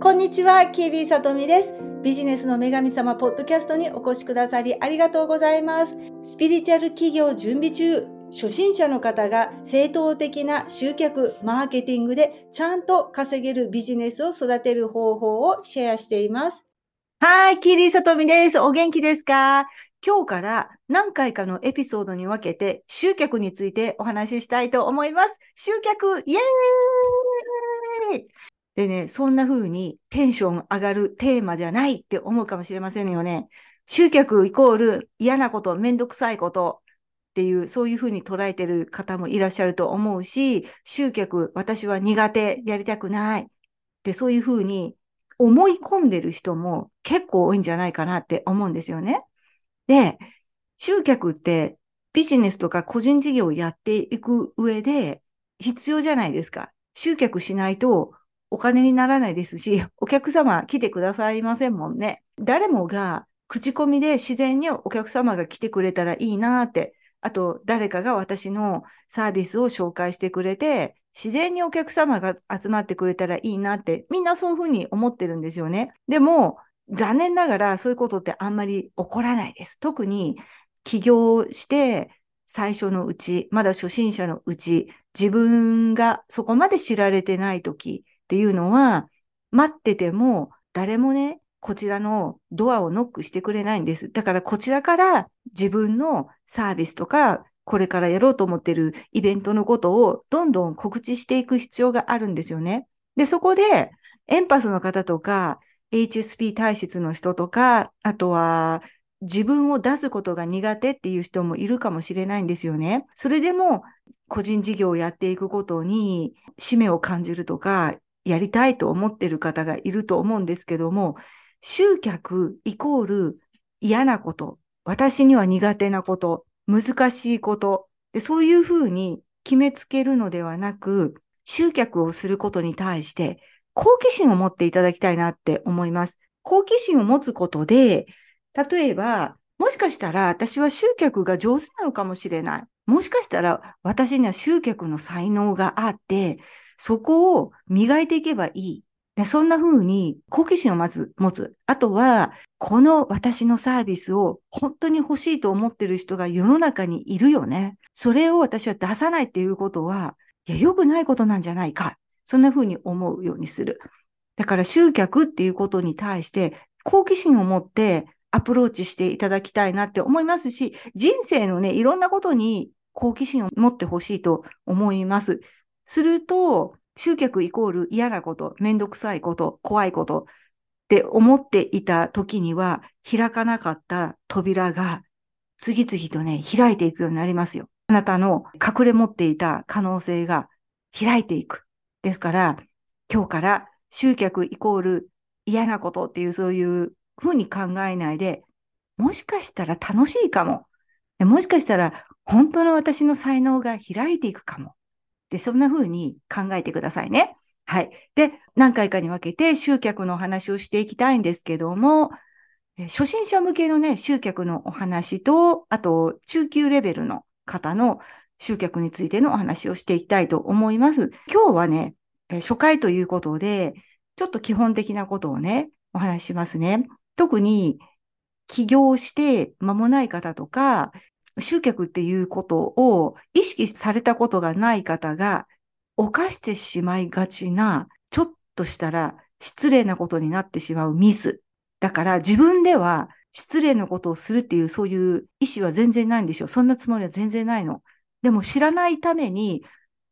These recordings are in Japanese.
こんにちは、キービーさとみです。ビジネスの女神様ポッドキャストにお越しくださりありがとうございます。スピリチュアル企業準備中、初心者の方が正当的な集客、マーケティングでちゃんと稼げるビジネスを育てる方法をシェアしています。はい、キーリーさとみです。お元気ですか？今日から何回かのエピソードに分けて集客についてお話ししたいと思います。集客、イエーイでね、そんな風にテンション上がるテーマじゃないって思うかもしれませんよね。集客イコール嫌なこと、めんどくさいことっていう、そういう風に捉えてる方もいらっしゃると思うし、集客、私は苦手、やりたくない。で、そういう風に思い込んでる人も結構多いんじゃないかなって思うんですよね。で、集客ってビジネスとか個人事業をやっていく上で必要じゃないですか。集客しないとお金にならないですし、お客様来てくださいませんもんね。誰もが口コミで自然にお客様が来てくれたらいいなって、あと誰かが私のサービスを紹介してくれて、自然にお客様が集まってくれたらいいなって、みんなそういうふうに思ってるんですよね。でも、残念ながらそういうことってあんまり起こらないです。特に起業して最初のうち、まだ初心者のうち、自分がそこまで知られてない時っていうのは、待ってても誰もね、こちらのドアをノックしてくれないんです。だからこちらから自分のサービスとか、これからやろうと思ってるイベントのことをどんどん告知していく必要があるんですよね。で、そこでエンパスの方とか、HSP 体質の人とか、あとは自分を出すことが苦手っていう人もいるかもしれないんですよね。それでも個人事業をやっていくことに使命を感じるとか、やりたいと思ってる方がいると思うんですけども、集客イコール嫌なこと、私には苦手なこと、難しいこと、でそういうふうに決めつけるのではなく、集客をすることに対して好奇心を持っていただきたいなって思います。好奇心を持つことで、例えば、もしかしたら私は集客が上手なのかもしれない。もしかしたら私には集客の才能があって、そこを磨いていけばいい。でそんな風に好奇心をまず持つ。あとは、この私のサービスを本当に欲しいと思ってる人が世の中にいるよね。それを私は出さないっていうことは、いや、良くないことなんじゃないか。そんな風に思うようにする。だから集客っていうことに対して好奇心を持ってアプローチしていただきたいなって思いますし、人生のね、いろんなことに好奇心を持ってほしいと思います。すると、集客イコール嫌なこと、めんどくさいこと、怖いことって思っていた時には、開かなかった扉が次々とね、開いていくようになりますよ。あなたの隠れ持っていた可能性が開いていく。ですから、今日から集客イコール嫌なことっていうそういうふうに考えないで、もしかしたら楽しいかも。もしかしたら本当の私の才能が開いていくかも。で、そんな風に考えてくださいね。はい。で、何回かに分けて集客のお話をしていきたいんですけども、初心者向けのね、集客のお話と、あと、中級レベルの方の集客についてのお話をしていきたいと思います。今日はね、初回ということで、ちょっと基本的なことをね、お話ししますね。特に、起業して間もない方とか、集客っていうことを意識されたことがない方が犯してしまいがちな、ちょっとしたら失礼なことになってしまうミス。だから自分では失礼なことをするっていうそういう意思は全然ないんですよ。そんなつもりは全然ないの。でも知らないために、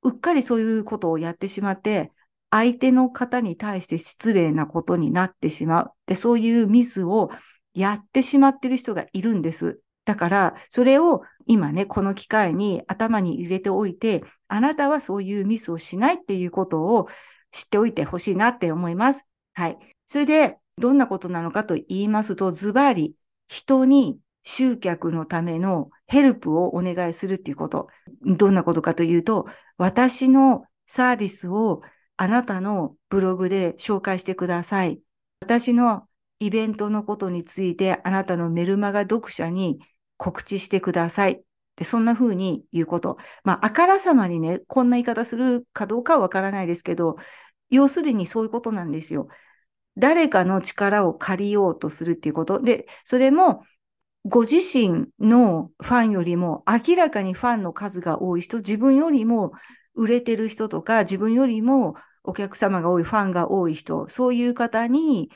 うっかりそういうことをやってしまって、相手の方に対して失礼なことになってしまう。で、そういうミスをやってしまってる人がいるんです。だから、それを今ね、この機会に頭に入れておいて、あなたはそういうミスをしないっていうことを知っておいてほしいなって思います。はい。それで、どんなことなのかと言いますと、ズバリ、人に集客のためのヘルプをお願いするっていうこと。どんなことかというと、私のサービスをあなたのブログで紹介してください。私のイベントのことについてあなたのメルマガ読者に告知してください。で、そんな風に言うこと。まあ、あからさまにね、こんな言い方するかどうかはわからないですけど、要するにそういうことなんですよ。誰かの力を借りようとするっていうこと。で、それも、ご自身のファンよりも明らかにファンの数が多い人、自分よりも売れてる人とか、自分よりもお客様が多い、ファンが多い人、そういう方に、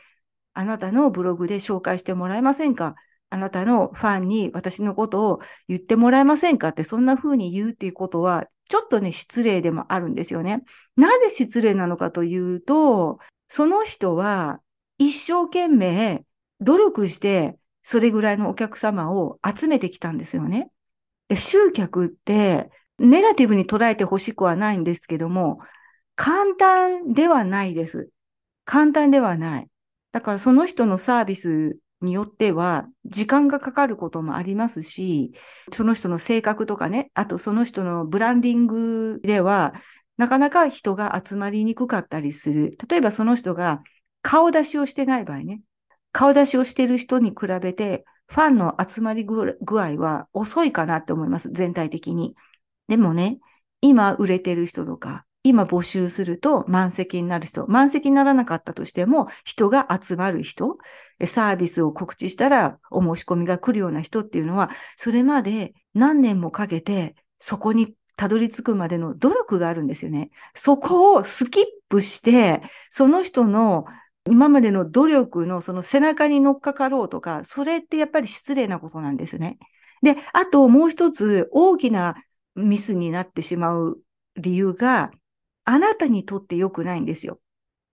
あなたのブログで紹介してもらえませんか？あなたのファンに私のことを言ってもらえませんかって、そんな風に言うっていうことは、ちょっとね、失礼でもあるんですよね。なぜ失礼なのかというと、その人は一生懸命努力して、それぐらいのお客様を集めてきたんですよね。集客って、ネガティブに捉えてほしくはないんですけども、簡単ではないです。簡単ではない。だからその人のサービスによっては、時間がかかることもありますし、その人の性格とかね、あとその人のブランディングでは、なかなか人が集まりにくかったりする。例えばその人が顔出しをしてない場合ね、顔出しをしてる人に比べて、ファンの集まり具合は遅いかなって思います、全体的に。でもね、今売れてる人とか、今募集すると満席になる人、満席にならなかったとしても人が集まる人、サービスを告知したらお申し込みが来るような人っていうのは、それまで何年もかけてそこにたどり着くまでの努力があるんですよね。そこをスキップして、その人の今までの努力のその背中に乗っかかろうとか、それってやっぱり失礼なことなんですね。で、あともう一つ大きなミスになってしまう理由が、あなたにとって良くないんですよ。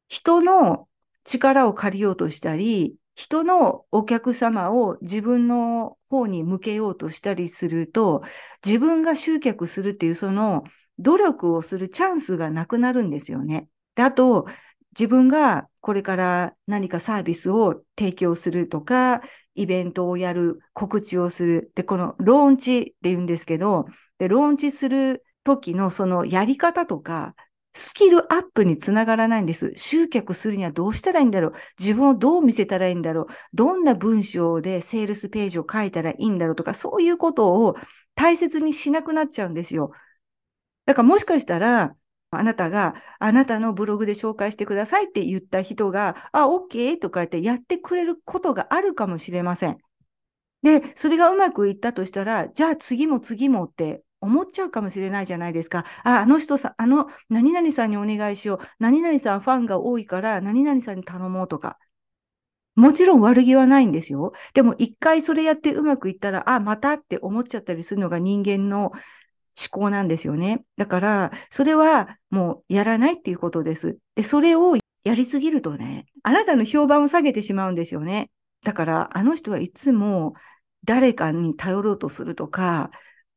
人の力を借りようとしたり、人のお客様を自分の方に向けようとしたりすると、自分が集客するっていうその努力をするチャンスがなくなるんですよね。で、あと、自分がこれから何かサービスを提供するとか、イベントをやる、告知をする。で、このローンチって言うんですけど、で、ローンチする時のそのやり方とか、スキルアップにつながらないんです。集客するにはどうしたらいいんだろう自分をどう見せたらいいんだろうどんな文章でセールスページを書いたらいいんだろうとか、そういうことを大切にしなくなっちゃうんですよ。だからもしかしたら、あなたが、あなたのブログで紹介してくださいって言った人が、あ、OK とか言ってやってくれることがあるかもしれません。で、それがうまくいったとしたら、じゃあ次も次もって思っちゃうかもしれないじゃないですか。あ、あの人さ、あの、何々さんにお願いしよう。何々さんファンが多いから、何々さんに頼もうとか。もちろん悪気はないんですよ。でも一回それやってうまくいったら、あ、またって思っちゃったりするのが人間の思考なんですよね。だから、それはもうやらないっていうことです。で、それをやりすぎるとね、あなたの評判を下げてしまうんですよね。だから、あの人はいつも誰かに頼ろうとするとか、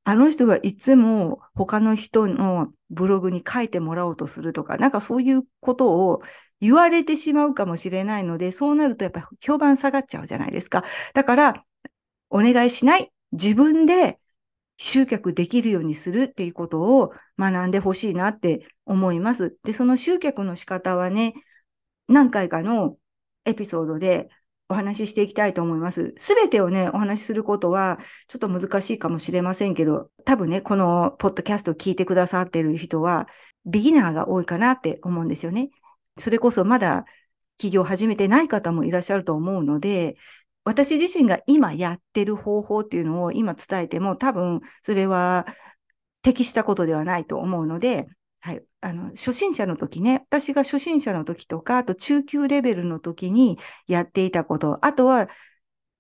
あの人はいつも他の人のブログに書いてもらおうとするとか、なんかそういうことを言われてしまうかもしれないので、そうなるとやっぱり評判下がっちゃうじゃないですか。だから、お願いしない。自分で集客できるようにするっていうことを学んでほしいなって思います。で、その集客の仕方はね、何回かのエピソードでお話ししていきたいと思います。すべてをね、お話しすることはちょっと難しいかもしれませんけど、多分ね、このポッドキャストを聞いてくださってる人は、ビギナーが多いかなって思うんですよね。それこそまだ起業始めてない方もいらっしゃると思うので、私自身が今やってる方法っていうのを今伝えても多分それは適したことではないと思うので、はい。あの、初心者の時ね、私が初心者の時とか、あと中級レベルの時にやっていたこと、あとは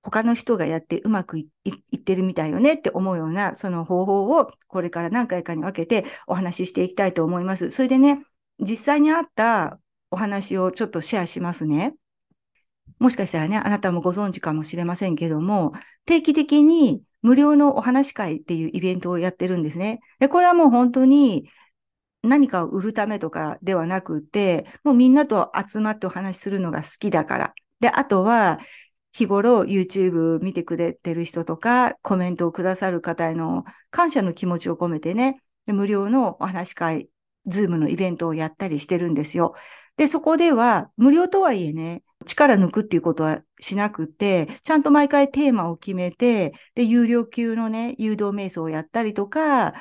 他の人がやってうまくいってるみたいよねって思うような、その方法をこれから何回かに分けてお話ししていきたいと思います。それでね、実際にあったお話をちょっとシェアしますね。もしかしたらね、あなたもご存知かもしれませんけども、定期的に無料のお話会っていうイベントをやってるんですね。で、これはもう本当に何かを売るためとかではなくて、もうみんなと集まってお話しするのが好きだから。で、あとは、日頃 YouTube 見てくれてる人とか、コメントをくださる方への感謝の気持ちを込めてね、無料のお話し会、ズームのイベントをやったりしてるんですよ。で、そこでは、無料とはいえね、力抜くっていうことはしなくて、ちゃんと毎回テーマを決めて、で、有料級のね、誘導瞑想をやったりとか、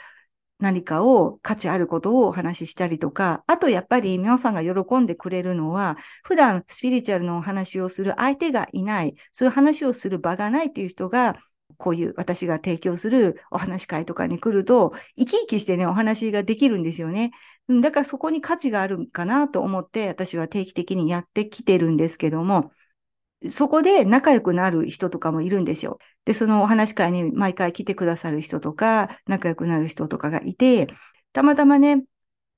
何かを価値あることをお話ししたりとか、あとやっぱり皆さんが喜んでくれるのは、普段スピリチュアルのお話をする相手がいない、そういう話をする場がないっていう人が、こういう私が提供するお話会とかに来ると、生き生きしてね、お話ができるんですよね。だからそこに価値があるかなと思って、私は定期的にやってきてるんですけども、そこで仲良くなる人とかもいるんですよ。で、そのお話会に毎回来てくださる人とか、仲良くなる人とかがいて、たまたまね、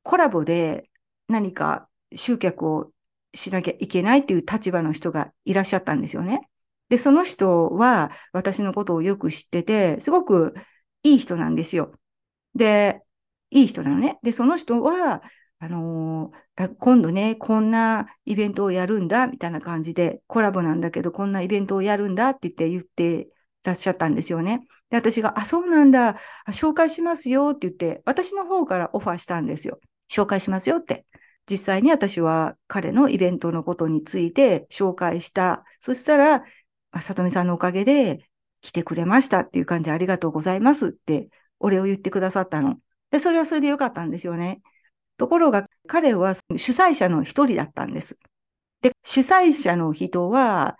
コラボで何か集客をしなきゃいけないっていう立場の人がいらっしゃったんですよね。で、その人は私のことをよく知ってて、すごくいい人なんですよ。で、いい人なのね。で、その人は、あのー、今度ね、こんなイベントをやるんだ、みたいな感じで、コラボなんだけど、こんなイベントをやるんだって言って言ってらっしゃったんですよね。で、私が、あ、そうなんだ、紹介しますよって言って、私の方からオファーしたんですよ。紹介しますよって。実際に私は彼のイベントのことについて紹介した。そしたら、さとみさんのおかげで来てくれましたっていう感じでありがとうございますってお礼を言ってくださったの。で、それはそれでよかったんですよね。ところが彼は主催者の一人だったんです。で、主催者の人は、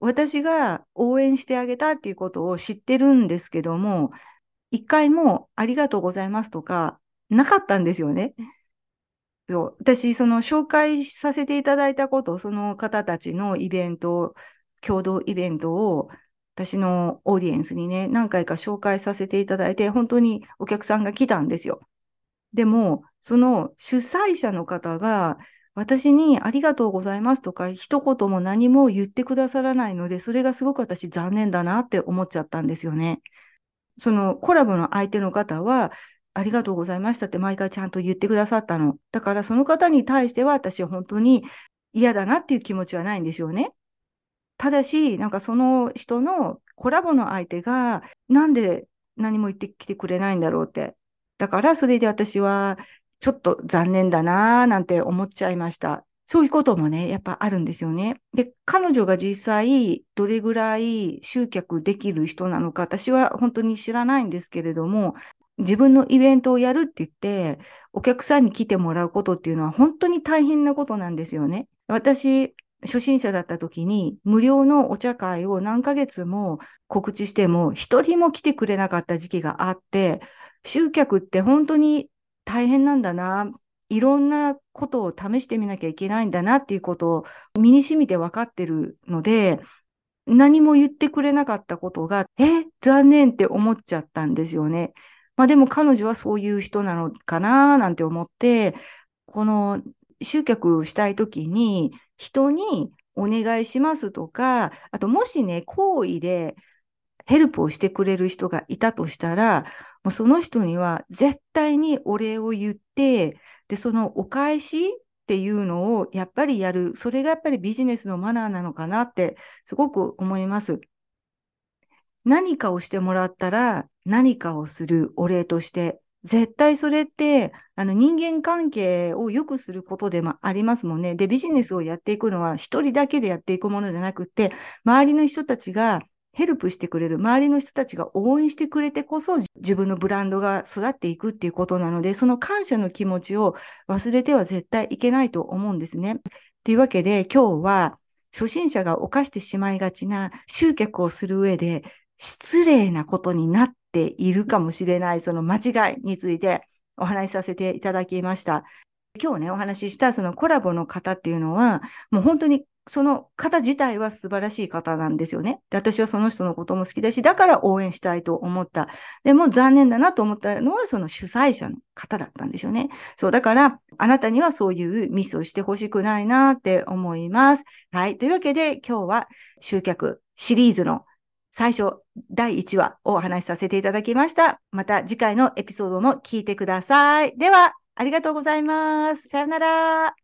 私が応援してあげたっていうことを知ってるんですけども、一回もありがとうございますとか、なかったんですよね。そう私、その紹介させていただいたこと、その方たちのイベント、共同イベントを私のオーディエンスにね、何回か紹介させていただいて、本当にお客さんが来たんですよ。でも、その主催者の方が、私にありがとうございますとか、一言も何も言ってくださらないので、それがすごく私残念だなって思っちゃったんですよね。そのコラボの相手の方は、ありがとうございましたって毎回ちゃんと言ってくださったの。だからその方に対しては私は本当に嫌だなっていう気持ちはないんですよね。ただし、なんかその人のコラボの相手が、なんで何も言ってきてくれないんだろうって。だからそれで私はちょっと残念だなぁなんて思っちゃいました。そういうこともね、やっぱあるんですよね。で、彼女が実際どれぐらい集客できる人なのか、私は本当に知らないんですけれども、自分のイベントをやるって言って、お客さんに来てもらうことっていうのは本当に大変なことなんですよね。私、初心者だった時に無料のお茶会を何ヶ月も告知しても一人も来てくれなかった時期があって、集客って本当に大変なんだな。いろんなことを試してみなきゃいけないんだなっていうことを身に染みて分かってるので、何も言ってくれなかったことが、え、残念って思っちゃったんですよね。まあでも彼女はそういう人なのかな？なんて思って、この集客したいときに人にお願いしますとか、あともしね、好意でヘルプをしてくれる人がいたとしたら、もうその人には絶対にお礼を言って、で、そのお返しっていうのをやっぱりやる。それがやっぱりビジネスのマナーなのかなってすごく思います。何かをしてもらったら何かをするお礼として、絶対それって、あの人間関係を良くすることでもありますもんね。で、ビジネスをやっていくのは一人だけでやっていくものじゃなくて、周りの人たちがヘルプしてくれる周りの人たちが応援してくれてこそ自分のブランドが育っていくっていうことなので、その感謝の気持ちを忘れては絶対いけないと思うんですね。というわけで今日は初心者が犯してしまいがちな集客をする上で失礼なことになっているかもしれないその間違いについてお話しさせていただきました。今日ね、お話ししたそのコラボの方っていうのは、もう本当にその方自体は素晴らしい方なんですよね。で、私はその人のことも好きだし、だから応援したいと思った。でも残念だなと思ったのは、その主催者の方だったんですよね。そう、だから、あなたにはそういうミスをしてほしくないなって思います。はい。というわけで、今日は集客シリーズの最初、第1話をお話しさせていただきました。また次回のエピソードも聞いてください。では、ありがとうございます。さよなら。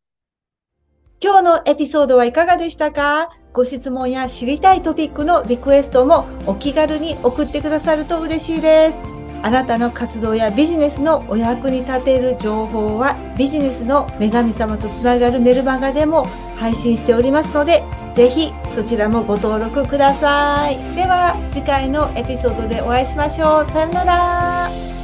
今日のエピソードはいかがでしたか？ご質問や知りたいトピックのリクエストもお気軽に送ってくださると嬉しいです。あなたの活動やビジネスのお役に立てる情報はビジネスの女神様とつながるメルマガでも配信しておりますので、ぜひそちらもご登録ください。では次回のエピソードでお会いしましょう。さよなら。